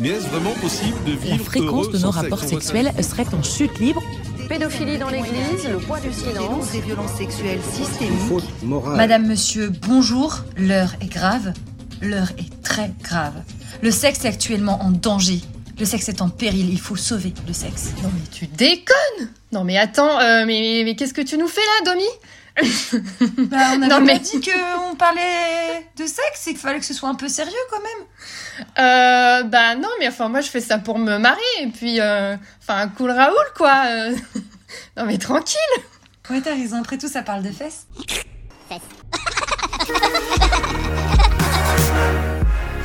Mais est-ce vraiment possible de vivre La fréquence heureux de nos rapports sexuels serait en chute libre. Pédophilie dans l'église, le poids du silence. des violences sexuelles systémiques. faute morale. Madame, monsieur, bonjour. L'heure est grave. L'heure est très grave. Le sexe est actuellement en danger. Le sexe est en péril. Il faut sauver le sexe. Non mais tu déconnes Non mais attends, euh, mais, mais qu'est-ce que tu nous fais là, Domi? Bah, on avait Non, pas mais- dit qu'on parlait de sexe et qu'il fallait que ce soit un peu sérieux quand même. Euh, bah non, mais enfin moi je fais ça pour me marier et puis, euh, enfin cool Raoul quoi. euh. non mais tranquille. Ouais, t'as raison. Après tout, ça parle de fesses.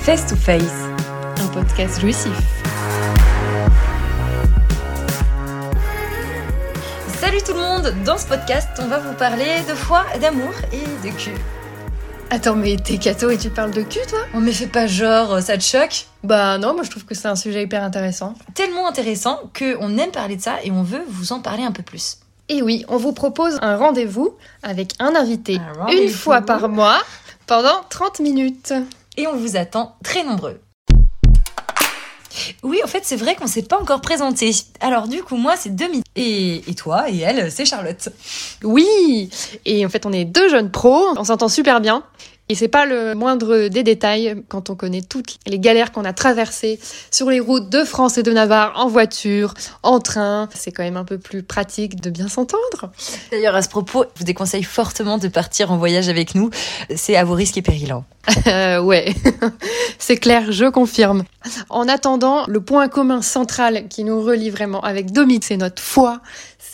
Face to face? Un podcast jouissif. Monde. Dans ce podcast, on va vous parler de foi, d'amour et de cul. Attends mais t'es cato et tu parles de cul toi? On me fait pas genre, ça te choque? Bah non, moi je trouve que c'est un sujet hyper intéressant. Tellement intéressant que on aime parler de ça et on veut vous en parler un peu plus. Et oui, on vous propose un rendez-vous avec un invité Un une fois par mois pendant 30 minutes. et on vous attend très nombreux. Oui, en fait, c'est vrai qu'on s'est pas encore présenté. Alors, du coup, moi, c'est Demi. Et, et toi, et elle, c'est Charlotte. Oui Et en fait, on est deux jeunes pros, on s'entend super bien. Et c'est pas le moindre des détails quand on connaît toutes les galères qu'on a traversées sur les routes de France et de Navarre en voiture, en train. C'est quand même un peu plus pratique de bien s'entendre. D'ailleurs, à ce propos, je vous déconseille fortement de partir en voyage avec nous. C'est à vos risques et périls. Euh, ouais, c'est clair, je confirme. En attendant, le point commun central qui nous relie vraiment avec Domi, c'est notre foi.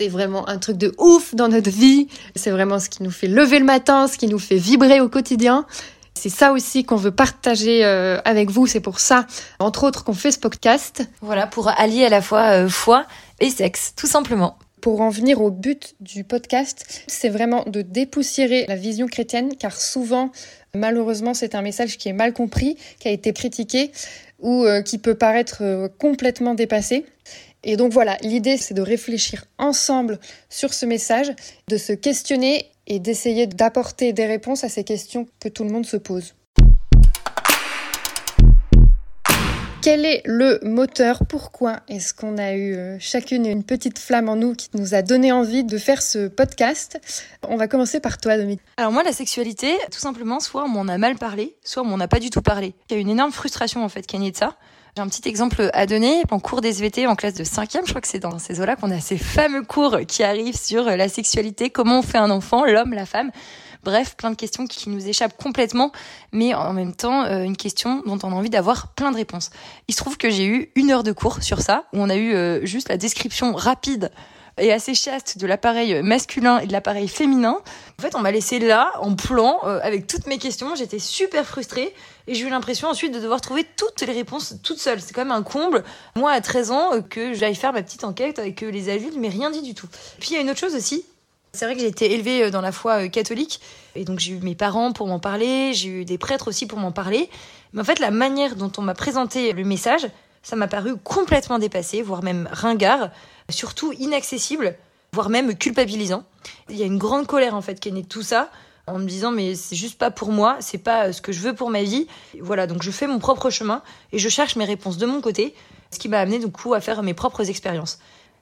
C'est vraiment un truc de ouf dans notre vie. C'est vraiment ce qui nous fait lever le matin, ce qui nous fait vibrer au quotidien. C'est ça aussi qu'on veut partager euh, avec vous. C'est pour ça, entre autres, qu'on fait ce podcast. Voilà, pour allier à la fois euh, foi et sexe, tout simplement. Pour en venir au but du podcast, c'est vraiment de dépoussiérer la vision chrétienne, car souvent, malheureusement, c'est un message qui est mal compris, qui a été critiqué ou euh, qui peut paraître complètement dépassé. Et donc voilà, l'idée, c'est de réfléchir ensemble sur ce message, de se questionner et d'essayer d'apporter des réponses à ces questions que tout le monde se pose. Quel est le moteur? Pourquoi est-ce qu'on a eu euh, chacune une petite flamme en nous qui nous a donné envie de faire ce podcast? On va commencer par toi, Dominique. Alors moi, la sexualité, tout simplement, soit on m'en a mal parlé, soit on m'en a pas du tout parlé. Il y a une énorme frustration, en fait, qui est née de ça. J'ai un petit exemple à donner. En cours d'SVT, en classe de 5e, je crois que c'est dans ces eaux-là qu'on a ces fameux cours qui arrivent sur la sexualité, comment on fait un enfant, l'homme, la femme. Bref, plein de questions qui nous échappent complètement, mais en même temps, euh, une question dont on a envie d'avoir plein de réponses. Il se trouve que j'ai eu une heure de cours sur ça, où on a eu euh, juste la description rapide et assez chaste de l'appareil masculin et de l'appareil féminin. En fait, on m'a laissé là, en plan, euh, avec toutes mes questions. J'étais super frustrée et j'ai eu l'impression ensuite de devoir trouver toutes les réponses toute seule. C'est quand même un comble. Moi, à 13 ans, que j'aille faire ma petite enquête avec euh, les adultes, mais rien dit du tout. Puis il y a une autre chose aussi. C'est vrai que j'ai été élevée euh, dans la foi euh, catholique et donc j'ai eu mes parents pour m'en parler, j'ai eu des prêtres aussi pour m'en parler. Mais en fait, la manière dont on m'a présenté le message, ça m'a paru complètement dépassé, voire même ringard, surtout inaccessible, voire même culpabilisant. Il y a une grande colère en fait qui est née de tout ça, en me disant mais c'est juste pas pour moi, c'est pas euh, ce que je veux pour ma vie. Voilà, donc je fais mon propre chemin et je cherche mes réponses de mon côté, ce qui m'a amené du coup à faire mes propres expériences.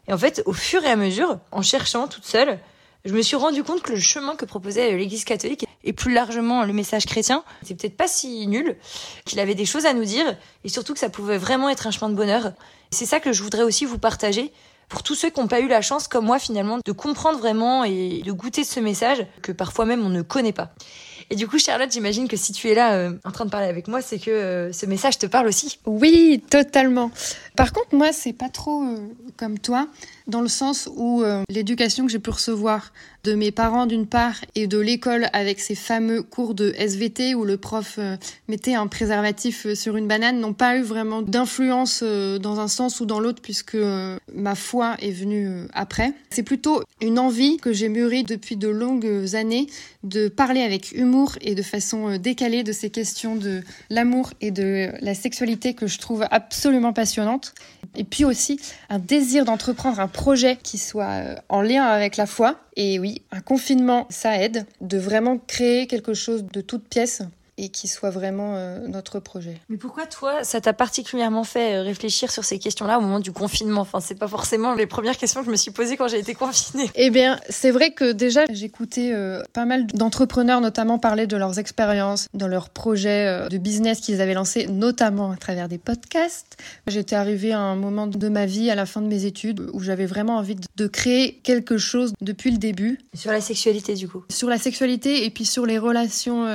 Et en fait, au fur et à mesure, en cherchant toute seule, je me suis rendu compte que le chemin que proposait l'Église catholique et plus largement le message chrétien c'était peut-être pas si nul, qu'il avait des choses à nous dire et surtout que ça pouvait vraiment être un chemin de bonheur. C'est ça que je voudrais aussi vous partager pour tous ceux qui n'ont pas eu la chance, comme moi finalement, de comprendre vraiment et de goûter ce message que parfois même on ne connaît pas. Et du coup, Charlotte, j'imagine que si tu es là euh, en train de parler avec moi, c'est que euh, ce message te parle aussi. Oui, totalement. Par contre, moi, c'est pas trop euh, comme toi, dans le sens où euh, l'éducation que j'ai pu recevoir de mes parents d'une part et de l'école avec ces fameux cours de SVT où le prof euh, mettait un préservatif sur une banane n'ont pas eu vraiment d'influence dans un sens ou dans l'autre puisque ma foi est venue après. C'est plutôt une envie que j'ai mûrie depuis de longues années de parler avec humour et de façon décalée de ces questions de l'amour et de la sexualité que je trouve absolument passionnantes. Et puis aussi un désir d'entreprendre un projet qui soit euh, en lien avec la foi. Et oui, un confinement, ça aide de vraiment créer quelque chose de toute pièce. Et qui soit vraiment euh, notre projet. Mais pourquoi toi, ça t'a particulièrement fait euh, réfléchir sur ces questions-là au moment du confinement? Enfin, c'est pas forcément les premières questions que je me suis posées quand j'ai été confinée. Eh bien, c'est vrai que déjà, j'écoutais euh, pas mal d'entrepreneurs notamment parler de leurs expériences dans leurs projets de business qu'ils avaient lancés, notamment à travers des podcasts. J'étais arrivée à un moment de ma vie, à la fin de mes études, où j'avais vraiment envie de créer quelque chose depuis le début. Sur la sexualité, du coup? Sur la sexualité et puis sur les relations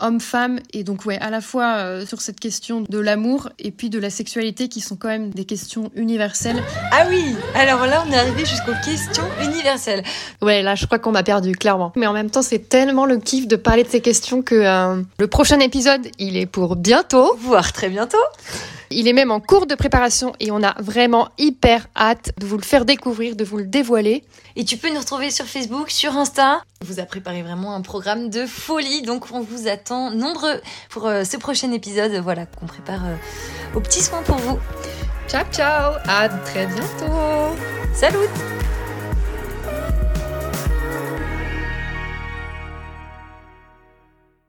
hommes-femmes. Et donc, ouais, à la fois euh, sur cette question de l'amour et puis de la sexualité qui sont quand même des questions universelles. Ah oui Alors là, on est arrivé jusqu'aux questions universelles. Ouais, là, je crois qu'on a perdu, clairement. Mais en même temps, c'est tellement le kiff de parler de ces questions que euh, le prochain épisode, il est pour bientôt. Voire très bientôt. Il est même en cours de préparation et on a vraiment hyper hâte de vous le faire découvrir, de vous le dévoiler. Et tu peux nous retrouver sur Facebook, sur Insta. On vous a préparé vraiment un programme de folie, donc on vous attend nombreux pour euh, ce prochain épisode. Voilà, qu'on prépare euh, aux petits soins pour vous. Ciao ciao, à très bientôt. Salut